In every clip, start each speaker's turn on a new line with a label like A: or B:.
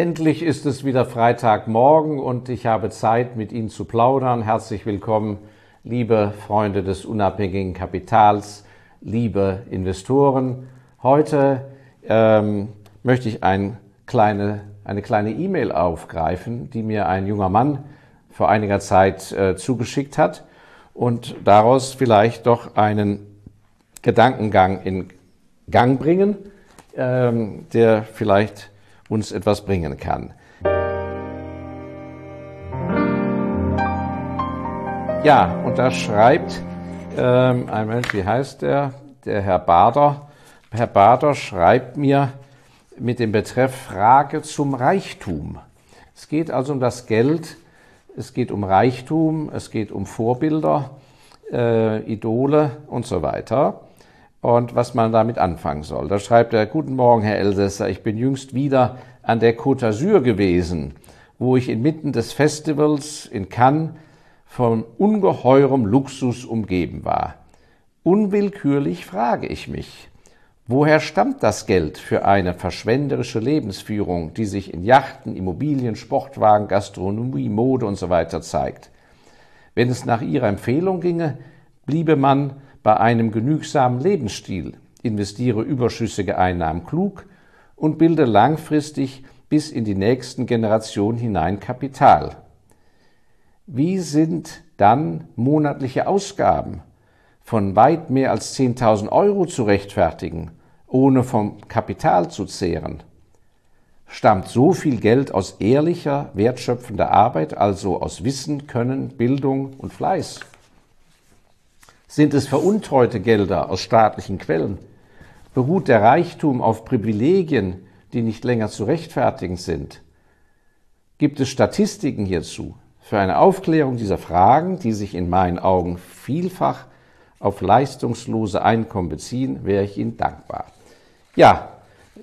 A: Endlich ist es wieder Freitagmorgen und ich habe Zeit, mit Ihnen zu plaudern. Herzlich willkommen, liebe Freunde des unabhängigen Kapitals, liebe Investoren. Heute ähm, möchte ich ein kleine, eine kleine E-Mail aufgreifen, die mir ein junger Mann vor einiger Zeit äh, zugeschickt hat und daraus vielleicht doch einen Gedankengang in Gang bringen, ähm, der vielleicht uns etwas bringen kann. Ja, und da schreibt ähm, ein Mensch, wie heißt der? Der Herr Bader. Herr Bader schreibt mir mit dem Betreff Frage zum Reichtum. Es geht also um das Geld, es geht um Reichtum, es geht um Vorbilder, äh, Idole und so weiter und was man damit anfangen soll. Da schreibt er, Guten Morgen, Herr Elsässer, ich bin jüngst wieder an der Côte d'Azur gewesen, wo ich inmitten des Festivals in Cannes von ungeheurem Luxus umgeben war. Unwillkürlich frage ich mich, woher stammt das Geld für eine verschwenderische Lebensführung, die sich in Yachten, Immobilien, Sportwagen, Gastronomie, Mode usw. So zeigt? Wenn es nach Ihrer Empfehlung ginge, bliebe man bei einem genügsamen Lebensstil, investiere überschüssige Einnahmen klug und bilde langfristig bis in die nächsten Generationen hinein Kapital. Wie sind dann monatliche Ausgaben von weit mehr als 10.000 Euro zu rechtfertigen, ohne vom Kapital zu zehren? Stammt so viel Geld aus ehrlicher, wertschöpfender Arbeit, also aus Wissen, Können, Bildung und Fleiß? Sind es veruntreute Gelder aus staatlichen Quellen? Beruht der Reichtum auf Privilegien, die nicht länger zu rechtfertigen sind? Gibt es Statistiken hierzu? Für eine Aufklärung dieser Fragen, die sich in meinen Augen vielfach auf leistungslose Einkommen beziehen, wäre ich Ihnen dankbar. Ja,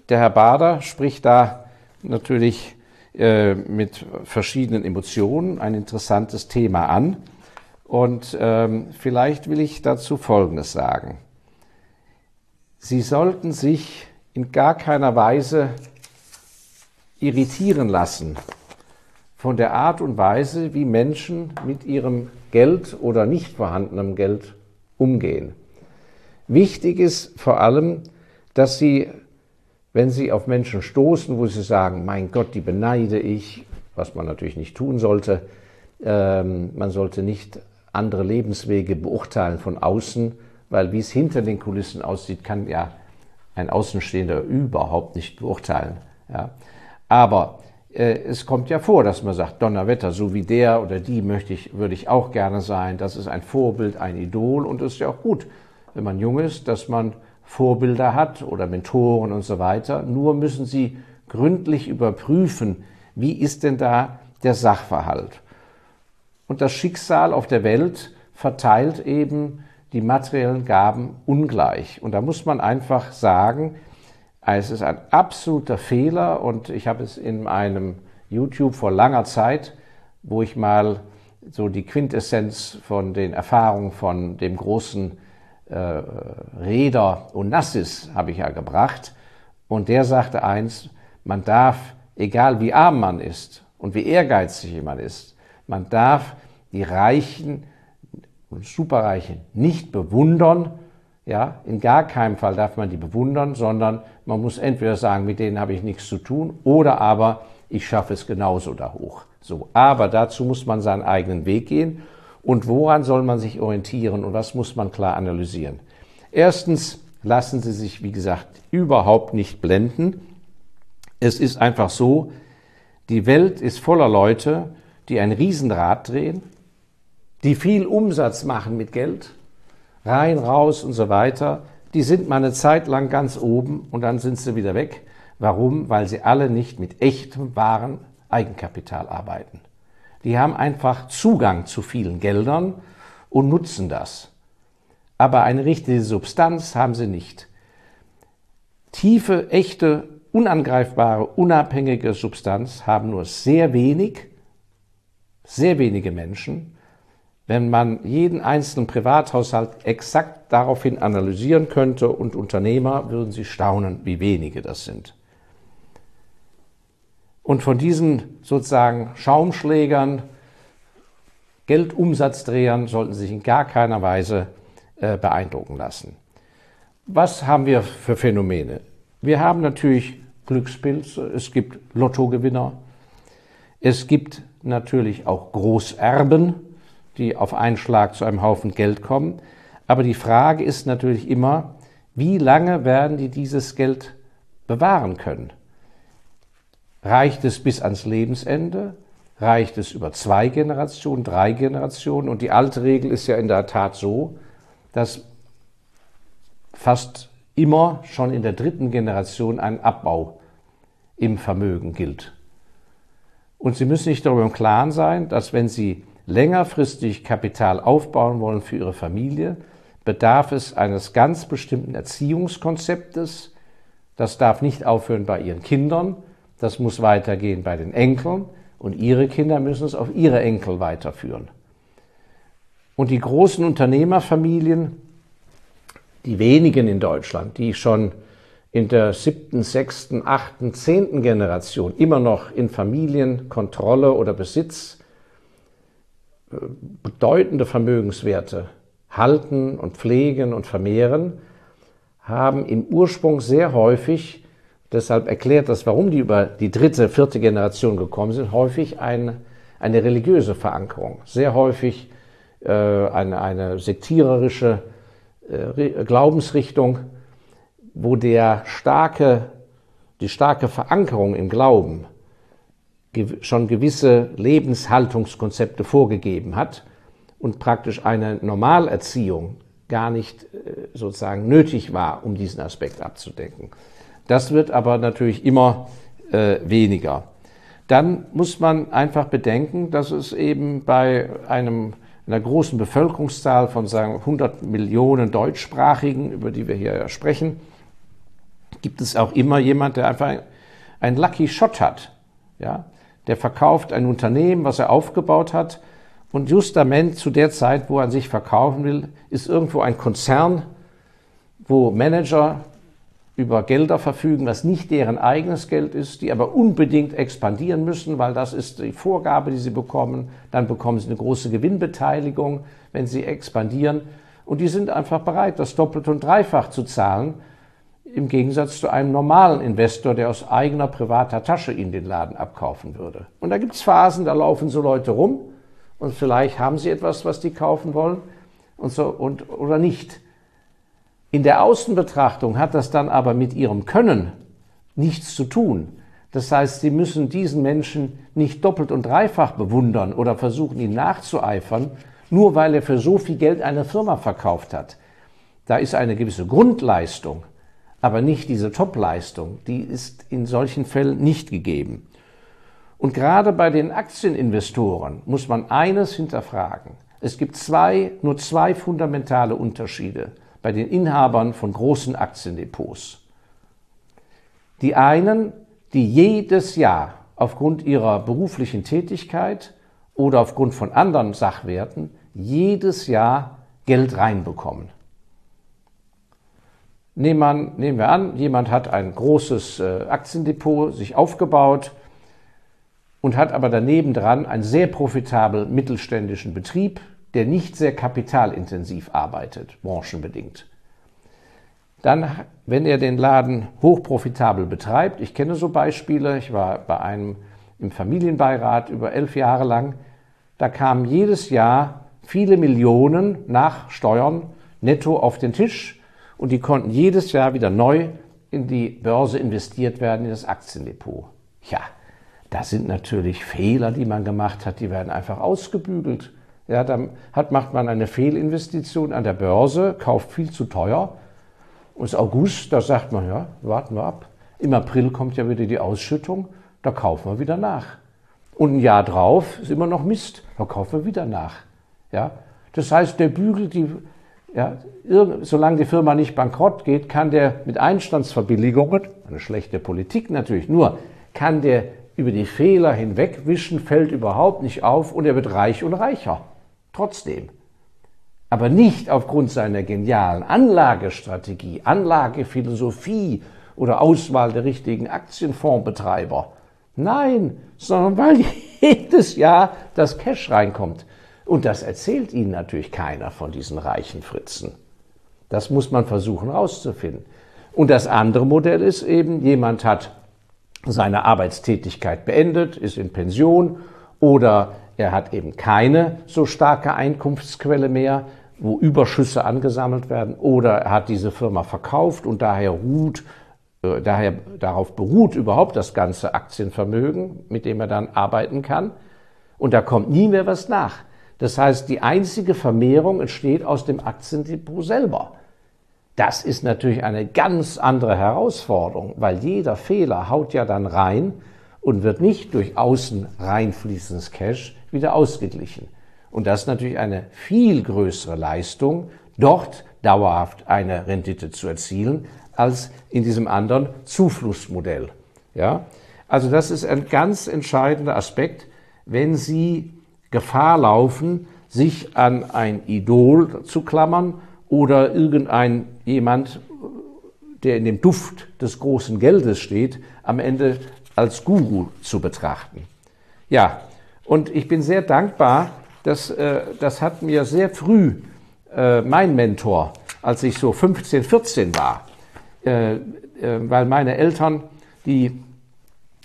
A: der Herr Bader spricht da natürlich äh, mit verschiedenen Emotionen ein interessantes Thema an. Und ähm, vielleicht will ich dazu Folgendes sagen. Sie sollten sich in gar keiner Weise irritieren lassen von der Art und Weise, wie Menschen mit ihrem Geld oder nicht vorhandenem Geld umgehen. Wichtig ist vor allem, dass Sie, wenn Sie auf Menschen stoßen, wo Sie sagen, mein Gott, die beneide ich, was man natürlich nicht tun sollte, ähm, man sollte nicht andere Lebenswege beurteilen von außen, weil wie es hinter den Kulissen aussieht, kann ja ein Außenstehender überhaupt nicht beurteilen. Ja. Aber äh, es kommt ja vor, dass man sagt, Donnerwetter, so wie der oder die möchte ich, würde ich auch gerne sein. Das ist ein Vorbild, ein Idol und es ist ja auch gut, wenn man jung ist, dass man Vorbilder hat oder Mentoren und so weiter. Nur müssen sie gründlich überprüfen, wie ist denn da der Sachverhalt. Und das Schicksal auf der Welt verteilt eben die materiellen Gaben ungleich. Und da muss man einfach sagen, es ist ein absoluter Fehler und ich habe es in einem YouTube vor langer Zeit, wo ich mal so die Quintessenz von den Erfahrungen von dem großen äh, Räder Onassis habe ich ja gebracht. Und der sagte eins, man darf, egal wie arm man ist und wie ehrgeizig man ist, man darf die Reichen und Superreichen nicht bewundern. Ja, in gar keinem Fall darf man die bewundern, sondern man muss entweder sagen, mit denen habe ich nichts zu tun, oder aber ich schaffe es genauso da hoch. So, aber dazu muss man seinen eigenen Weg gehen. Und woran soll man sich orientieren und was muss man klar analysieren? Erstens lassen Sie sich, wie gesagt, überhaupt nicht blenden. Es ist einfach so, die Welt ist voller Leute, die ein Riesenrad drehen, die viel Umsatz machen mit Geld, rein, raus und so weiter, die sind mal eine Zeit lang ganz oben und dann sind sie wieder weg. Warum? Weil sie alle nicht mit echtem, wahren Eigenkapital arbeiten. Die haben einfach Zugang zu vielen Geldern und nutzen das. Aber eine richtige Substanz haben sie nicht. Tiefe, echte, unangreifbare, unabhängige Substanz haben nur sehr wenig, sehr wenige Menschen wenn man jeden einzelnen Privathaushalt exakt daraufhin analysieren könnte und Unternehmer würden sie staunen, wie wenige das sind. Und von diesen sozusagen Schaumschlägern, Geldumsatzdrehern sollten Sie sich in gar keiner Weise äh, beeindrucken lassen. Was haben wir für Phänomene? Wir haben natürlich Glückspilze, es gibt Lottogewinner, es gibt natürlich auch Großerben, die auf einen Schlag zu einem Haufen Geld kommen. Aber die Frage ist natürlich immer, wie lange werden die dieses Geld bewahren können? Reicht es bis ans Lebensende? Reicht es über zwei Generationen, drei Generationen? Und die alte Regel ist ja in der Tat so, dass fast immer schon in der dritten Generation ein Abbau im Vermögen gilt. Und Sie müssen sich darüber im Klaren sein, dass wenn Sie längerfristig Kapital aufbauen wollen für Ihre Familie, bedarf es eines ganz bestimmten Erziehungskonzeptes. Das darf nicht aufhören bei Ihren Kindern, das muss weitergehen bei den Enkeln und Ihre Kinder müssen es auf Ihre Enkel weiterführen. Und die großen Unternehmerfamilien, die wenigen in Deutschland, die schon in der siebten, sechsten, achten, zehnten Generation immer noch in Familienkontrolle oder Besitz äh, bedeutende Vermögenswerte halten und pflegen und vermehren, haben im Ursprung sehr häufig, deshalb erklärt das, warum die über die dritte, vierte Generation gekommen sind, häufig ein, eine religiöse Verankerung, sehr häufig äh, eine, eine sektiererische äh, Glaubensrichtung, wo der starke, die starke Verankerung im Glauben schon gewisse Lebenshaltungskonzepte vorgegeben hat und praktisch eine Normalerziehung gar nicht äh, sozusagen nötig war, um diesen Aspekt abzudecken. Das wird aber natürlich immer äh, weniger. Dann muss man einfach bedenken, dass es eben bei einem, einer großen Bevölkerungszahl von sagen 100 Millionen Deutschsprachigen, über die wir hier sprechen, gibt es auch immer jemand, der einfach einen Lucky Shot hat. Ja? Der verkauft ein Unternehmen, was er aufgebaut hat, und justament zu der Zeit, wo er sich verkaufen will, ist irgendwo ein Konzern, wo Manager über Gelder verfügen, was nicht deren eigenes Geld ist, die aber unbedingt expandieren müssen, weil das ist die Vorgabe, die sie bekommen. Dann bekommen sie eine große Gewinnbeteiligung, wenn sie expandieren. Und die sind einfach bereit, das doppelt und dreifach zu zahlen, im Gegensatz zu einem normalen Investor, der aus eigener privater Tasche ihnen den Laden abkaufen würde. Und da gibt es Phasen, da laufen so Leute rum und vielleicht haben sie etwas, was die kaufen wollen und so und oder nicht. In der Außenbetrachtung hat das dann aber mit ihrem Können nichts zu tun. Das heißt, sie müssen diesen Menschen nicht doppelt und dreifach bewundern oder versuchen, ihn nachzueifern, nur weil er für so viel Geld eine Firma verkauft hat. Da ist eine gewisse Grundleistung, aber nicht diese Topleistung. Die ist in solchen Fällen nicht gegeben. Und gerade bei den Aktieninvestoren muss man eines hinterfragen. Es gibt zwei, nur zwei fundamentale Unterschiede bei den Inhabern von großen Aktiendepots. Die einen, die jedes Jahr aufgrund ihrer beruflichen Tätigkeit oder aufgrund von anderen Sachwerten jedes Jahr Geld reinbekommen. Nehmen, nehmen wir an, jemand hat ein großes äh, Aktiendepot sich aufgebaut, und hat aber daneben dran einen sehr profitablen mittelständischen Betrieb, der nicht sehr kapitalintensiv arbeitet, branchenbedingt. Dann, wenn er den Laden hochprofitabel betreibt, ich kenne so Beispiele, ich war bei einem im Familienbeirat über elf Jahre lang, da kamen jedes Jahr viele Millionen nach Steuern netto auf den Tisch und die konnten jedes Jahr wieder neu in die Börse investiert werden, in das Aktiendepot. Ja, das sind natürlich Fehler, die man gemacht hat, die werden einfach ausgebügelt. Ja, dann hat, macht man eine Fehlinvestition an der Börse, kauft viel zu teuer. Und August, da sagt man, ja, warten wir ab. Im April kommt ja wieder die Ausschüttung, da kaufen wir wieder nach. Und ein Jahr drauf ist immer noch Mist, da kaufen wir wieder nach. Ja, das heißt, der bügelt die, ja, solange die Firma nicht bankrott geht, kann der mit Einstandsverbilligungen, eine schlechte Politik natürlich, nur kann der über die Fehler hinwegwischen fällt überhaupt nicht auf und er wird reich und reicher. Trotzdem. Aber nicht aufgrund seiner genialen Anlagestrategie, Anlagephilosophie oder Auswahl der richtigen Aktienfondsbetreiber. Nein, sondern weil jedes Jahr das Cash reinkommt. Und das erzählt Ihnen natürlich keiner von diesen reichen Fritzen. Das muss man versuchen herauszufinden. Und das andere Modell ist eben, jemand hat seine Arbeitstätigkeit beendet, ist in Pension oder er hat eben keine so starke Einkunftsquelle mehr, wo Überschüsse angesammelt werden, oder er hat diese Firma verkauft und daher ruht, äh, daher darauf beruht überhaupt das ganze Aktienvermögen, mit dem er dann arbeiten kann. Und da kommt nie mehr was nach. Das heißt, die einzige Vermehrung entsteht aus dem Aktiendepot selber. Das ist natürlich eine ganz andere Herausforderung, weil jeder Fehler haut ja dann rein und wird nicht durch außen reinfließendes Cash wieder ausgeglichen. Und das ist natürlich eine viel größere Leistung, dort dauerhaft eine Rendite zu erzielen, als in diesem anderen Zuflussmodell. Ja? Also das ist ein ganz entscheidender Aspekt, wenn Sie Gefahr laufen, sich an ein Idol zu klammern oder irgendein jemand, der in dem Duft des großen Geldes steht, am Ende als Guru zu betrachten. Ja, und ich bin sehr dankbar, dass äh, das hat mir sehr früh äh, mein Mentor, als ich so 15, 14 war, äh, äh, weil meine Eltern, die,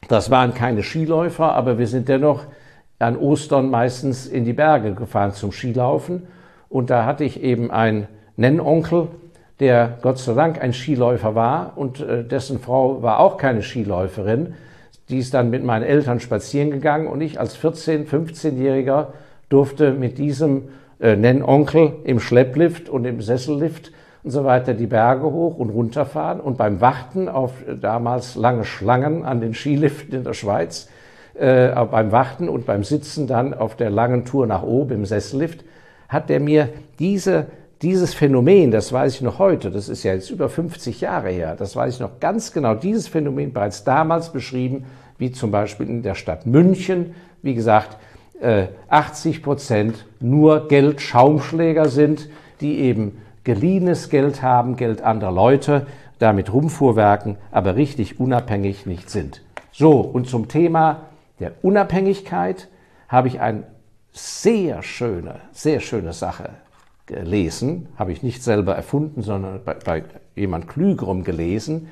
A: das waren keine Skiläufer, aber wir sind dennoch an Ostern meistens in die Berge gefahren zum Skilaufen. Und da hatte ich eben einen Nennonkel, der Gott sei Dank ein Skiläufer war und äh, dessen Frau war auch keine Skiläuferin. Die ist dann mit meinen Eltern spazieren gegangen und ich als 14-, 15-Jähriger durfte mit diesem äh, Nennonkel im Schlepplift und im Sessellift und so weiter die Berge hoch und runter fahren und beim Warten auf äh, damals lange Schlangen an den Skiliften in der Schweiz, äh, beim Warten und beim Sitzen dann auf der langen Tour nach oben im Sessellift, hat er mir diese dieses Phänomen, das weiß ich noch heute, das ist ja jetzt über 50 Jahre her, das weiß ich noch ganz genau, dieses Phänomen bereits damals beschrieben, wie zum Beispiel in der Stadt München, wie gesagt, 80 äh, Prozent nur Geldschaumschläger sind, die eben geliehenes Geld haben, Geld anderer Leute, damit rumfuhrwerken, aber richtig unabhängig nicht sind. So, und zum Thema der Unabhängigkeit habe ich eine sehr schöne, sehr schöne Sache gelesen, habe ich nicht selber erfunden, sondern bei, bei jemand Klügerem gelesen,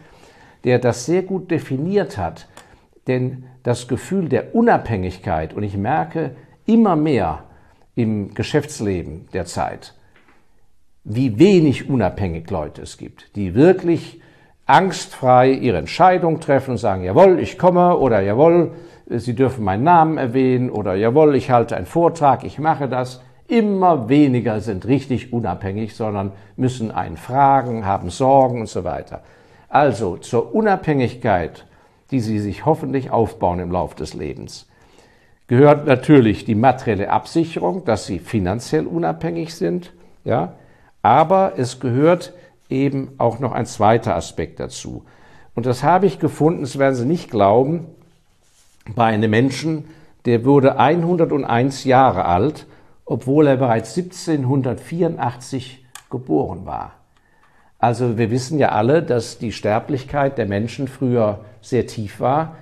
A: der das sehr gut definiert hat. Denn das Gefühl der Unabhängigkeit, und ich merke immer mehr im Geschäftsleben der Zeit, wie wenig unabhängig Leute es gibt, die wirklich angstfrei ihre Entscheidung treffen und sagen, jawohl, ich komme oder jawohl, Sie dürfen meinen Namen erwähnen oder jawohl, ich halte einen Vortrag, ich mache das. Immer weniger sind richtig unabhängig, sondern müssen einen fragen, haben Sorgen und so weiter. Also zur Unabhängigkeit, die Sie sich hoffentlich aufbauen im Lauf des Lebens, gehört natürlich die materielle Absicherung, dass Sie finanziell unabhängig sind, ja, aber es gehört eben auch noch ein zweiter Aspekt dazu. Und das habe ich gefunden, das werden Sie nicht glauben, bei einem Menschen, der wurde 101 Jahre alt obwohl er bereits 1784 geboren war. Also wir wissen ja alle, dass die Sterblichkeit der Menschen früher sehr tief war.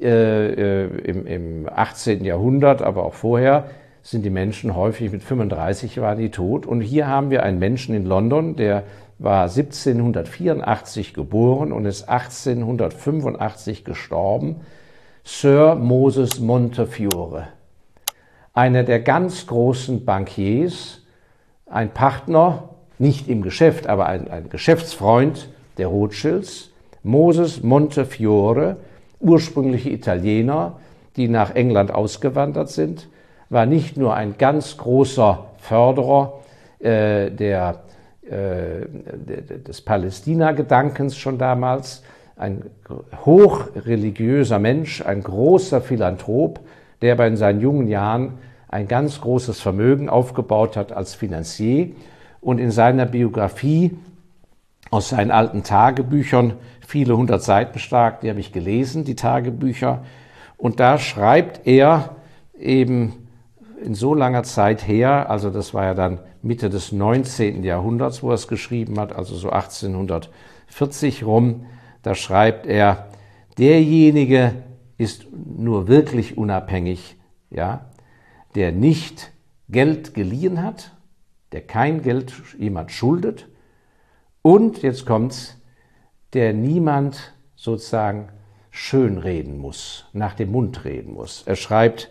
A: Äh, äh im, im 18. Jahrhundert, aber auch vorher sind die Menschen häufig mit 35 waren die tot. Und hier haben wir einen Menschen in London, der war 1784 geboren und ist 1885 gestorben. Sir Moses Montefiore einer der ganz großen Bankiers, ein Partner, nicht im Geschäft, aber ein, ein Geschäftsfreund der Rothschilds, Moses Montefiore, ursprüngliche Italiener, die nach England ausgewandert sind, war nicht nur ein ganz großer Förderer äh, der, äh, des Palästina-Gedankens schon damals, ein hochreligiöser Mensch, ein großer Philanthrop, der aber in seinen jungen Jahren ein ganz großes Vermögen aufgebaut hat als Finanzier und in seiner Biografie aus seinen alten Tagebüchern, viele hundert Seiten stark, die habe ich gelesen, die Tagebücher, und da schreibt er eben in so langer Zeit her, also das war ja dann Mitte des 19. Jahrhunderts, wo er es geschrieben hat, also so 1840 rum, da schreibt er, derjenige, ist nur wirklich unabhängig, ja, der nicht Geld geliehen hat, der kein Geld jemand schuldet und jetzt kommt's, der niemand sozusagen schönreden muss, nach dem Mund reden muss. Er schreibt,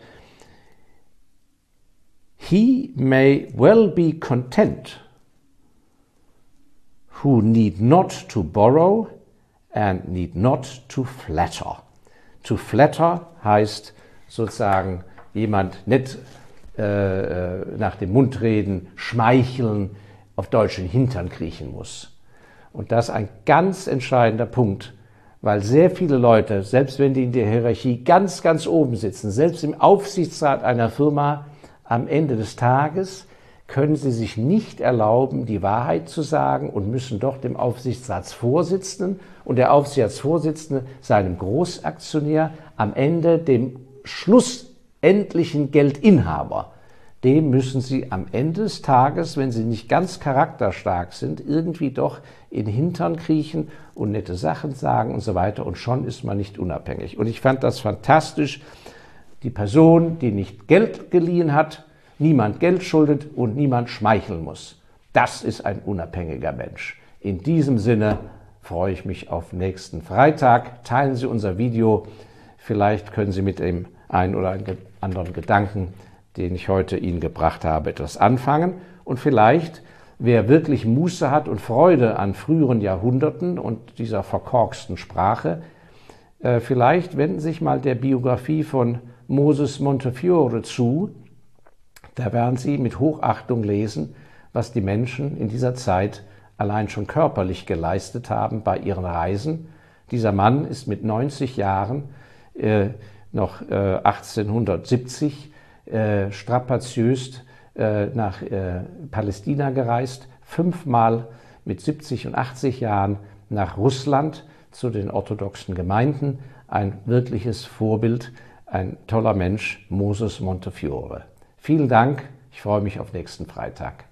A: He may well be content who need not to borrow and need not to flatter. To flatter heißt sozusagen jemand nicht äh, nach dem Mund reden, schmeicheln, auf deutschen Hintern kriechen muss. Und das ist ein ganz entscheidender Punkt, weil sehr viele Leute, selbst wenn die in der Hierarchie ganz, ganz oben sitzen, selbst im Aufsichtsrat einer Firma, am Ende des Tages können sie sich nicht erlauben, die Wahrheit zu sagen und müssen doch dem Aufsichtsratsvorsitzenden und der Aufsichtsratsvorsitzende seinem Großaktionär am Ende dem schlussendlichen Geldinhaber dem müssen Sie am Ende des Tages, wenn Sie nicht ganz charakterstark sind, irgendwie doch in Hintern kriechen und nette Sachen sagen und so weiter. Und schon ist man nicht unabhängig. Und ich fand das fantastisch. Die Person, die nicht Geld geliehen hat, niemand Geld schuldet und niemand schmeicheln muss. Das ist ein unabhängiger Mensch. In diesem Sinne freue ich mich auf nächsten Freitag. Teilen Sie unser Video. Vielleicht können Sie mit dem einen oder anderen Gedanken den ich heute Ihnen gebracht habe, etwas anfangen. Und vielleicht, wer wirklich Muße hat und Freude an früheren Jahrhunderten und dieser verkorksten Sprache, äh, vielleicht wenden sich mal der Biografie von Moses Montefiore zu. Da werden Sie mit Hochachtung lesen, was die Menschen in dieser Zeit allein schon körperlich geleistet haben bei ihren Reisen. Dieser Mann ist mit 90 Jahren äh, noch äh, 1870 äh, strapaziös äh, nach äh, Palästina gereist, fünfmal mit 70 und 80 Jahren nach Russland zu den orthodoxen Gemeinden. Ein wirkliches Vorbild, ein toller Mensch, Moses Montefiore. Vielen Dank, ich freue mich auf nächsten Freitag.